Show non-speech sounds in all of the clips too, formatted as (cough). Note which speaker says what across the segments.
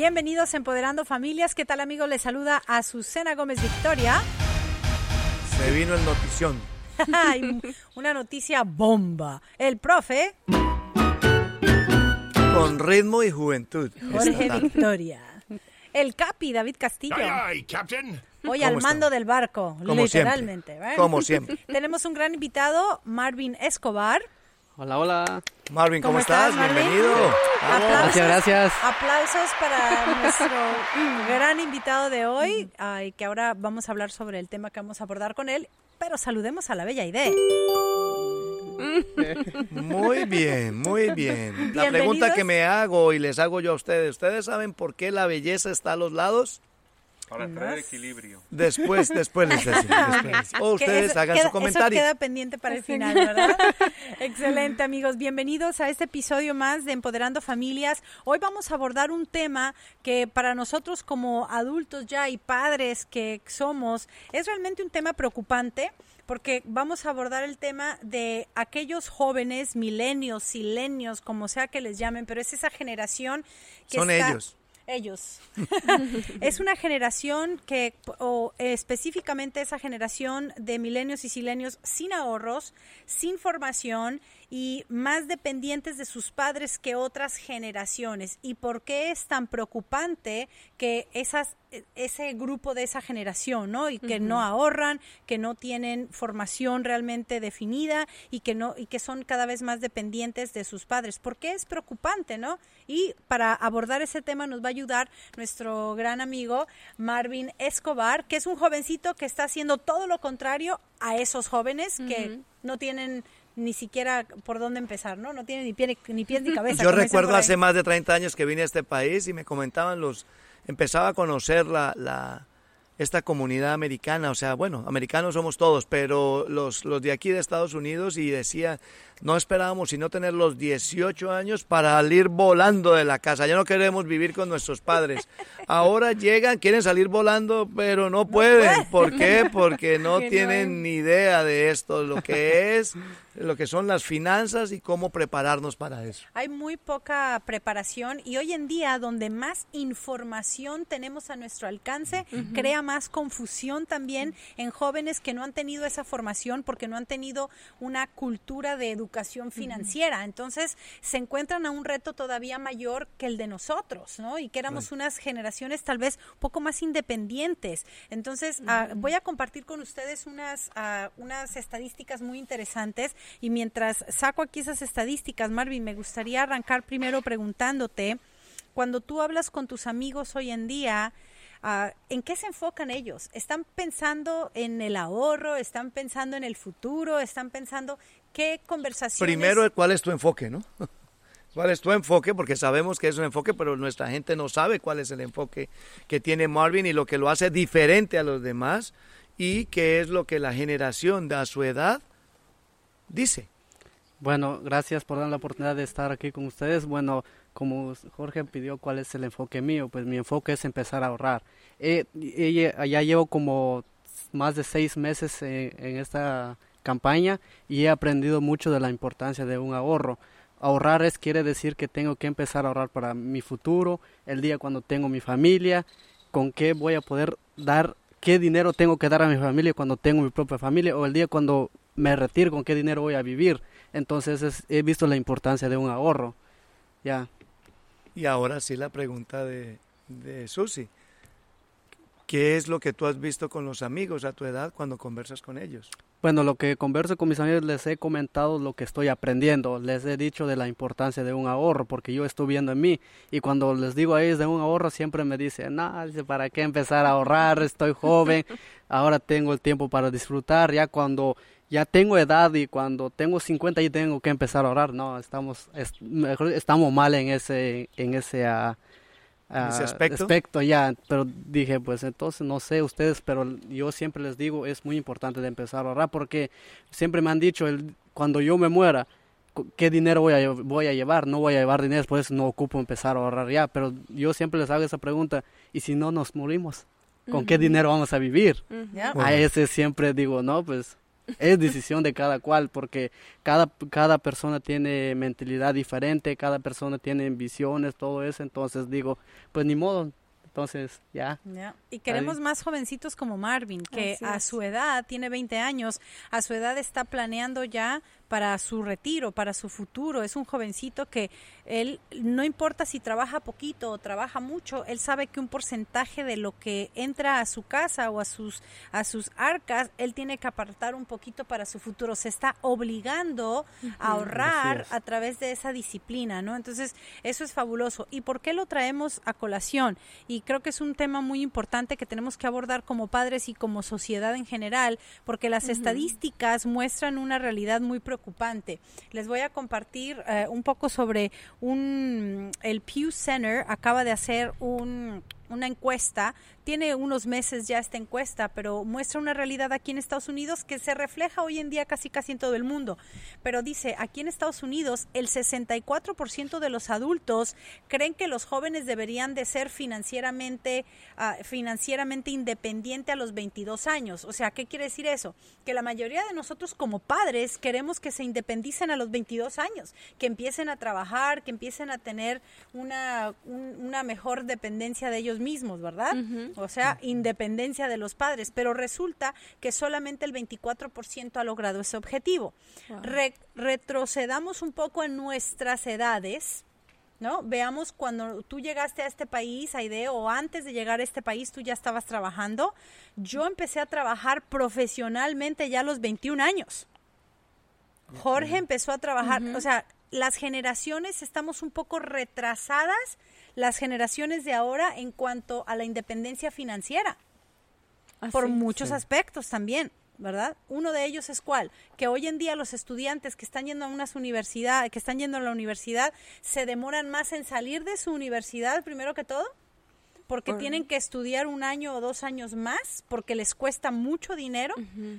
Speaker 1: Bienvenidos a Empoderando Familias. ¿Qué tal, amigos? Les saluda Azucena Gómez Victoria.
Speaker 2: Se vino el notición. (laughs)
Speaker 1: Ay, Una noticia bomba. El profe
Speaker 2: Con ritmo y juventud.
Speaker 1: Jorge. Victoria. El Capi David Castillo.
Speaker 3: Aye, Captain.
Speaker 1: Hoy
Speaker 2: ¿Cómo
Speaker 1: al mando del barco,
Speaker 2: Como
Speaker 1: literalmente.
Speaker 2: siempre.
Speaker 1: ¿verdad?
Speaker 2: Como (laughs) siempre.
Speaker 1: Tenemos un gran invitado, Marvin Escobar.
Speaker 4: Hola, hola.
Speaker 2: Marvin, ¿cómo,
Speaker 1: ¿Cómo estás,
Speaker 2: estás?
Speaker 1: Marvin?
Speaker 2: Bienvenido.
Speaker 1: Aplausos,
Speaker 4: Gracias, gracias.
Speaker 1: Aplausos para (laughs) nuestro gran invitado de hoy, ay, que ahora vamos a hablar sobre el tema que vamos a abordar con él. Pero saludemos a la bella idea. (laughs)
Speaker 2: Muy bien, muy bien. La pregunta que me hago y les hago yo a ustedes, ¿ustedes saben por qué la belleza está a los lados?
Speaker 3: Para traer equilibrio.
Speaker 2: Después, (laughs) después les decimos. después. O ustedes
Speaker 1: eso
Speaker 2: hagan
Speaker 1: queda-
Speaker 2: su comentario.
Speaker 1: Eso queda pendiente para el final, ¿verdad? (laughs) Excelente, amigos. Bienvenidos a este episodio más de Empoderando Familias. Hoy vamos a abordar un tema que para nosotros como adultos ya y padres que somos es realmente un tema preocupante porque vamos a abordar el tema de aquellos jóvenes, milenios, silenios, como sea que les llamen, pero es esa generación que
Speaker 2: Son
Speaker 1: está-
Speaker 2: ellos.
Speaker 1: Ellos. (laughs) es una generación que, o específicamente esa generación de milenios y silenios sin ahorros, sin formación y más dependientes de sus padres que otras generaciones. ¿Y por qué es tan preocupante que esas ese grupo de esa generación, ¿no? Y que no ahorran, que no tienen formación realmente definida y que no y que son cada vez más dependientes de sus padres. ¿Por qué es preocupante, no? Y para abordar ese tema nos va a ayudar nuestro gran amigo Marvin Escobar, que es un jovencito que está haciendo todo lo contrario a esos jóvenes que no tienen ni siquiera por dónde empezar, ¿no? No tienen ni, pie, ni pies ni cabeza. (laughs)
Speaker 2: Yo recuerdo hace más de 30 años que vine a este país y me comentaban los, empezaba a conocer la, la- esta comunidad americana, o sea, bueno, americanos somos todos, pero los, los de aquí de Estados Unidos y decía, no esperábamos sino tener los 18 años para salir volando de la casa, ya no queremos vivir con nuestros padres. Ahora llegan, quieren salir volando, pero no pueden. ¿Por qué? (laughs) Porque no tienen ni idea de esto, lo que es, lo que son las finanzas y cómo prepararnos para eso.
Speaker 1: Hay muy poca preparación y hoy en día donde más información tenemos a nuestro alcance, crea más confusión también en jóvenes que no han tenido esa formación porque no han tenido una cultura de educación financiera. Entonces se encuentran a un reto todavía mayor que el de nosotros, ¿no? Y que éramos unas generaciones tal vez un poco más independientes. Entonces ah, voy a compartir con ustedes unas, ah, unas estadísticas muy interesantes y mientras saco aquí esas estadísticas, Marvin, me gustaría arrancar primero preguntándote, cuando tú hablas con tus amigos hoy en día, ah, ¿en qué se enfocan ellos? ¿Están pensando en el ahorro? ¿Están pensando en el futuro? ¿Están pensando qué conversaciones?
Speaker 2: Primero, ¿cuál es tu enfoque, no? (laughs) ¿Cuál es tu enfoque? Porque sabemos que es un enfoque, pero nuestra gente no sabe cuál es el enfoque que tiene Marvin y lo que lo hace diferente a los demás y qué es lo que la generación de a su edad dice.
Speaker 4: Bueno, gracias por dar la oportunidad de estar aquí con ustedes. Bueno, como Jorge pidió cuál es el enfoque mío, pues mi enfoque es empezar a ahorrar. Eh, ya llevo como más de seis meses en esta campaña y he aprendido mucho de la importancia de un ahorro. Ahorrar es quiere decir que tengo que empezar a ahorrar para mi futuro, el día cuando tengo mi familia, con qué voy a poder dar, qué dinero tengo que dar a mi familia cuando tengo mi propia familia o el día cuando me retiro, con qué dinero voy a vivir. Entonces es- he visto la importancia de un ahorro. Ya.
Speaker 2: Y ahora sí la pregunta de, de Susi. ¿Qué es lo que tú has visto con los amigos a tu edad cuando conversas con ellos?
Speaker 4: Bueno, lo que converso con mis amigos les he comentado lo que estoy aprendiendo, les he dicho de la importancia de un ahorro porque yo estoy viendo en mí y cuando les digo a ellos de un ahorro siempre me dicen, no, ¿para qué empezar a ahorrar? Estoy joven, (laughs) ahora tengo el tiempo para disfrutar, ya cuando ya tengo edad y cuando tengo 50 y tengo que empezar a ahorrar, no, estamos, es- mejor estamos mal en ese, en ese, ah,
Speaker 2: ¿En ese
Speaker 4: ah,
Speaker 2: aspecto?
Speaker 4: ya, pero dije, pues entonces no sé ustedes, pero yo siempre les digo, es muy importante de empezar a ahorrar porque siempre me han dicho, el, cuando yo me muera, ¿qué dinero voy a, voy a llevar? No voy a llevar dinero, pues no ocupo empezar a ahorrar ya, pero yo siempre les hago esa pregunta, ¿y si no nos morimos? ¿Con qué dinero vamos a vivir?
Speaker 2: Bueno.
Speaker 4: A ese siempre digo, no, pues es decisión de cada cual, porque cada, cada persona tiene mentalidad diferente, cada persona tiene visiones, todo eso, entonces digo, pues ni modo, entonces, ya.
Speaker 1: Y queremos más jovencitos como Marvin, que a su edad, tiene 20 años, a su edad está planeando ya para su retiro, para su futuro. Es un jovencito que él, no importa si trabaja poquito o trabaja mucho, él sabe que un porcentaje de lo que entra a su casa o a sus, a sus arcas, él tiene que apartar un poquito para su futuro. Se está obligando a ahorrar a través de esa disciplina, ¿no? Entonces, eso es fabuloso. ¿Y por qué lo traemos a colación? Y creo que es un tema muy importante que tenemos que abordar como padres y como sociedad en general, porque las estadísticas muestran una realidad muy preocupante les voy a compartir eh, un poco sobre un el Pew Center acaba de hacer un una encuesta, tiene unos meses ya esta encuesta, pero muestra una realidad aquí en Estados Unidos que se refleja hoy en día casi casi en todo el mundo. Pero dice, aquí en Estados Unidos el 64% de los adultos creen que los jóvenes deberían de ser financieramente uh, financieramente independiente a los 22 años. O sea, ¿qué quiere decir eso? Que la mayoría de nosotros como padres queremos que se independicen a los 22 años, que empiecen a trabajar, que empiecen a tener una, una mejor dependencia de ellos mismos, ¿verdad? O sea, independencia de los padres, pero resulta que solamente el 24% ha logrado ese objetivo. retrocedamos un poco en nuestras edades, ¿no? Veamos cuando tú llegaste a este país, Aide, o antes de llegar a este país tú ya estabas trabajando. Yo empecé a trabajar profesionalmente ya a los 21 años. Jorge empezó a trabajar, o sea, las generaciones estamos un poco retrasadas las generaciones de ahora en cuanto a la independencia financiera. por muchos aspectos también. ¿verdad? Uno de ellos es cuál, que hoy en día los estudiantes que están yendo a unas universidades, que están yendo a la universidad, se demoran más en salir de su universidad, primero que todo, porque tienen que estudiar un año o dos años más, porque les cuesta mucho dinero,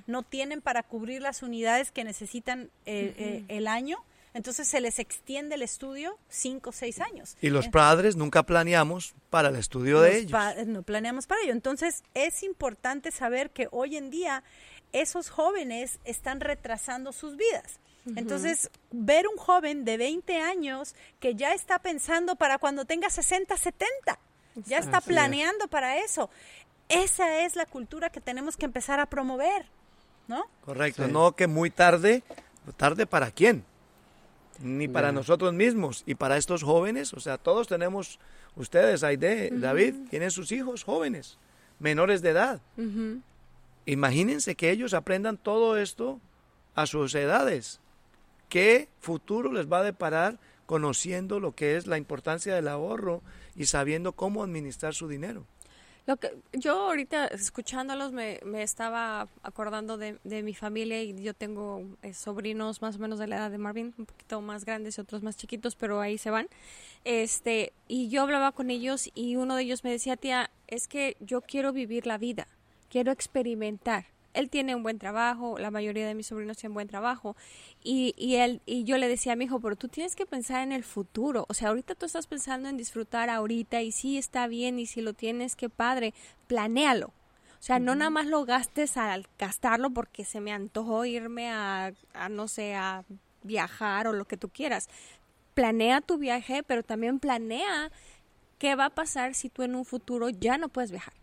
Speaker 1: no tienen para cubrir las unidades que necesitan eh, eh, el año entonces se les extiende el estudio cinco o seis años.
Speaker 2: Y los padres nunca planeamos para el estudio de ellos.
Speaker 1: No planeamos para ello. Entonces es importante saber que hoy en día esos jóvenes están retrasando sus vidas. Entonces, ver un joven de 20 años que ya está pensando para cuando tenga 60, 70, ya está planeando para eso. Esa es la cultura que tenemos que empezar a promover, ¿no?
Speaker 2: Correcto, no que muy tarde, tarde para quién? Ni para nosotros mismos y para estos jóvenes. O sea, todos tenemos, ustedes, Aide, David, tienen sus hijos jóvenes, menores de edad. Imagínense que ellos aprendan todo esto a sus edades. ¿Qué futuro les va a deparar conociendo lo que es la importancia del ahorro y sabiendo cómo administrar su dinero?
Speaker 5: Lo que yo ahorita escuchándolos me, me estaba acordando de, de, mi familia y yo tengo eh, sobrinos más o menos de la edad de Marvin, un poquito más grandes y otros más chiquitos, pero ahí se van. Este, y yo hablaba con ellos y uno de ellos me decía, "Tía, es que yo quiero vivir la vida, quiero experimentar." Él tiene un buen trabajo, la mayoría de mis sobrinos tienen buen trabajo y, y él y yo le decía a mi hijo, pero tú tienes que pensar en el futuro, o sea, ahorita tú estás pensando en disfrutar ahorita y sí está bien y si lo tienes, qué padre, planéalo. O sea, no nada más lo gastes al gastarlo porque se me antojó irme a, a, no sé, a viajar o lo que tú quieras. Planea tu viaje, pero también planea qué va a pasar si tú en un futuro ya no puedes viajar.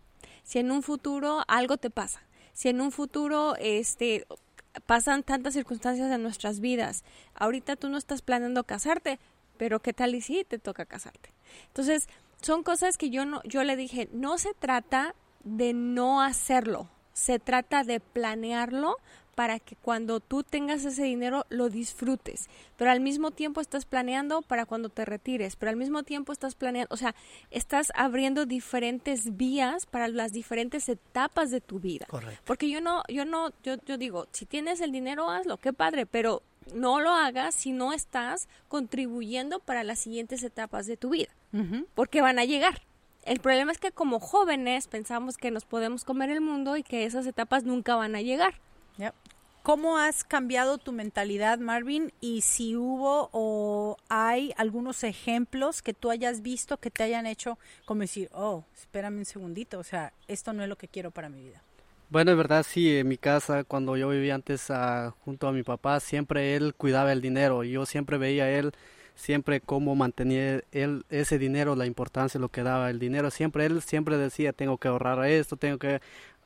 Speaker 5: Si en un futuro algo te pasa si en un futuro este pasan tantas circunstancias en nuestras vidas, ahorita tú no estás planeando casarte, pero qué tal y si te toca casarte. Entonces, son cosas que yo no yo le dije, no se trata de no hacerlo, se trata de planearlo para que cuando tú tengas ese dinero lo disfrutes, pero al mismo tiempo estás planeando para cuando te retires, pero al mismo tiempo estás planeando, o sea, estás abriendo diferentes vías para las diferentes etapas de tu vida.
Speaker 2: Correcto.
Speaker 5: Porque yo no, yo no, yo, yo digo, si tienes el dinero, hazlo, qué padre, pero no lo hagas si no estás contribuyendo para las siguientes etapas de tu vida, porque van a llegar. El problema es que como jóvenes pensamos que nos podemos comer el mundo y que esas etapas nunca van a llegar.
Speaker 1: ¿Cómo has cambiado tu mentalidad, Marvin? Y si hubo o hay algunos ejemplos que tú hayas visto que te hayan hecho como decir, oh, espérame un segundito, o sea, esto no es lo que quiero para mi vida.
Speaker 4: Bueno, es verdad, sí, en mi casa, cuando yo vivía antes ah, junto a mi papá, siempre él cuidaba el dinero y yo siempre veía a él, siempre cómo mantenía él ese dinero, la importancia, lo que daba el dinero. Siempre él siempre decía, tengo que ahorrar esto, tengo que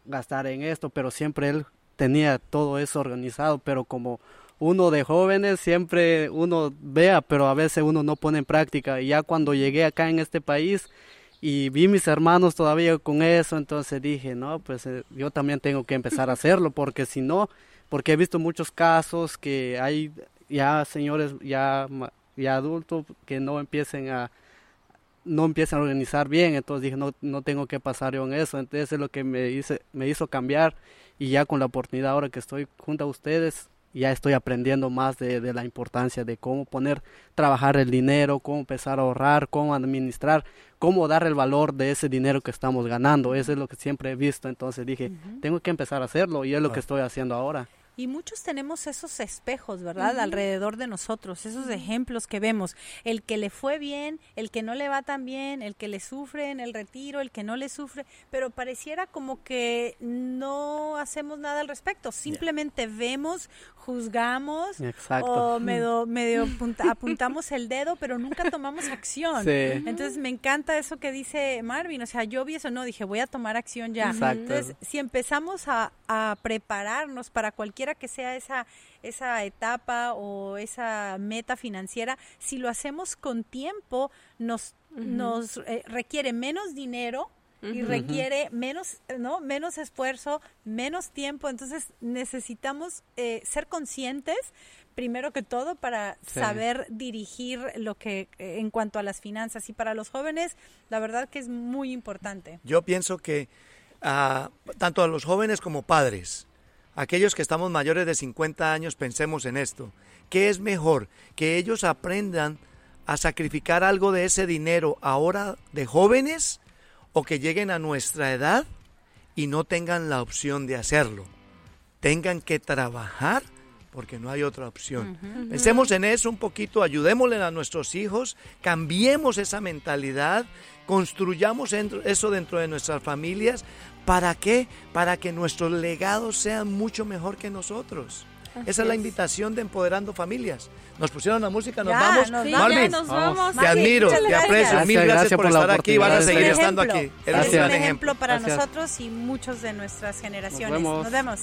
Speaker 4: gastar en esto, pero siempre él tenía todo eso organizado, pero como uno de jóvenes siempre uno vea, pero a veces uno no pone en práctica. Y ya cuando llegué acá en este país, y vi mis hermanos todavía con eso, entonces dije, no, pues eh, yo también tengo que empezar a hacerlo, porque si no, porque he visto muchos casos que hay ya señores ya, ya adultos que no empiecen a no empiezan a organizar bien, entonces dije, no, no tengo que pasar yo en eso, entonces es lo que me, hice, me hizo cambiar y ya con la oportunidad ahora que estoy junto a ustedes, ya estoy aprendiendo más de, de, la importancia de cómo poner, trabajar el dinero, cómo empezar a ahorrar, cómo administrar, cómo dar el valor de ese dinero que estamos ganando. Eso es lo que siempre he visto. Entonces dije, tengo que empezar a hacerlo y es lo que estoy haciendo ahora.
Speaker 1: Y muchos tenemos esos espejos, ¿verdad? Alrededor de nosotros, esos ejemplos que vemos. El que le fue bien, el que no le va tan bien, el que le sufre en el retiro, el que no le sufre, pero pareciera como que no hacemos nada al respecto. Simplemente vemos, juzgamos o medio, medio (laughs) apuntamos el dedo, pero nunca tomamos acción. Entonces me encanta eso que dice Marvin. O sea, yo vi eso, no, dije, voy a tomar acción ya. Entonces, si empezamos a, a prepararnos para cualquier que sea esa, esa etapa o esa meta financiera, si lo hacemos con tiempo, nos, nos eh, requiere menos dinero, y requiere menos, ¿no? menos esfuerzo, menos tiempo. Entonces necesitamos eh, ser conscientes, primero que todo, para saber dirigir lo que eh, en cuanto a las finanzas. Y para los jóvenes, la verdad que es muy importante.
Speaker 2: Yo pienso que uh, tanto a los jóvenes como padres, aquellos que estamos mayores de 50 años pensemos en esto. ¿Qué es mejor? Que ellos aprendan a sacrificar algo de ese dinero ahora de jóvenes o que lleguen a nuestra edad y no tengan la opción de hacerlo. Tengan que trabajar porque no hay otra opción. Pensemos en eso un poquito, ayudémosle a nuestros hijos, cambiemos esa mentalidad, construyamos eso dentro de nuestras familias ¿Para qué? Para que nuestros legados sean mucho mejor que nosotros. Esa es la invitación de Empoderando Familias. Nos pusieron la música, nos vamos.
Speaker 5: Marvin, nos vamos.
Speaker 2: te admiro, te aprecio. Mil gracias, por, estar aquí. Van a seguir estando aquí.
Speaker 1: Es un ejemplo para nosotros y muchos de nuestras generaciones. Nos vemos.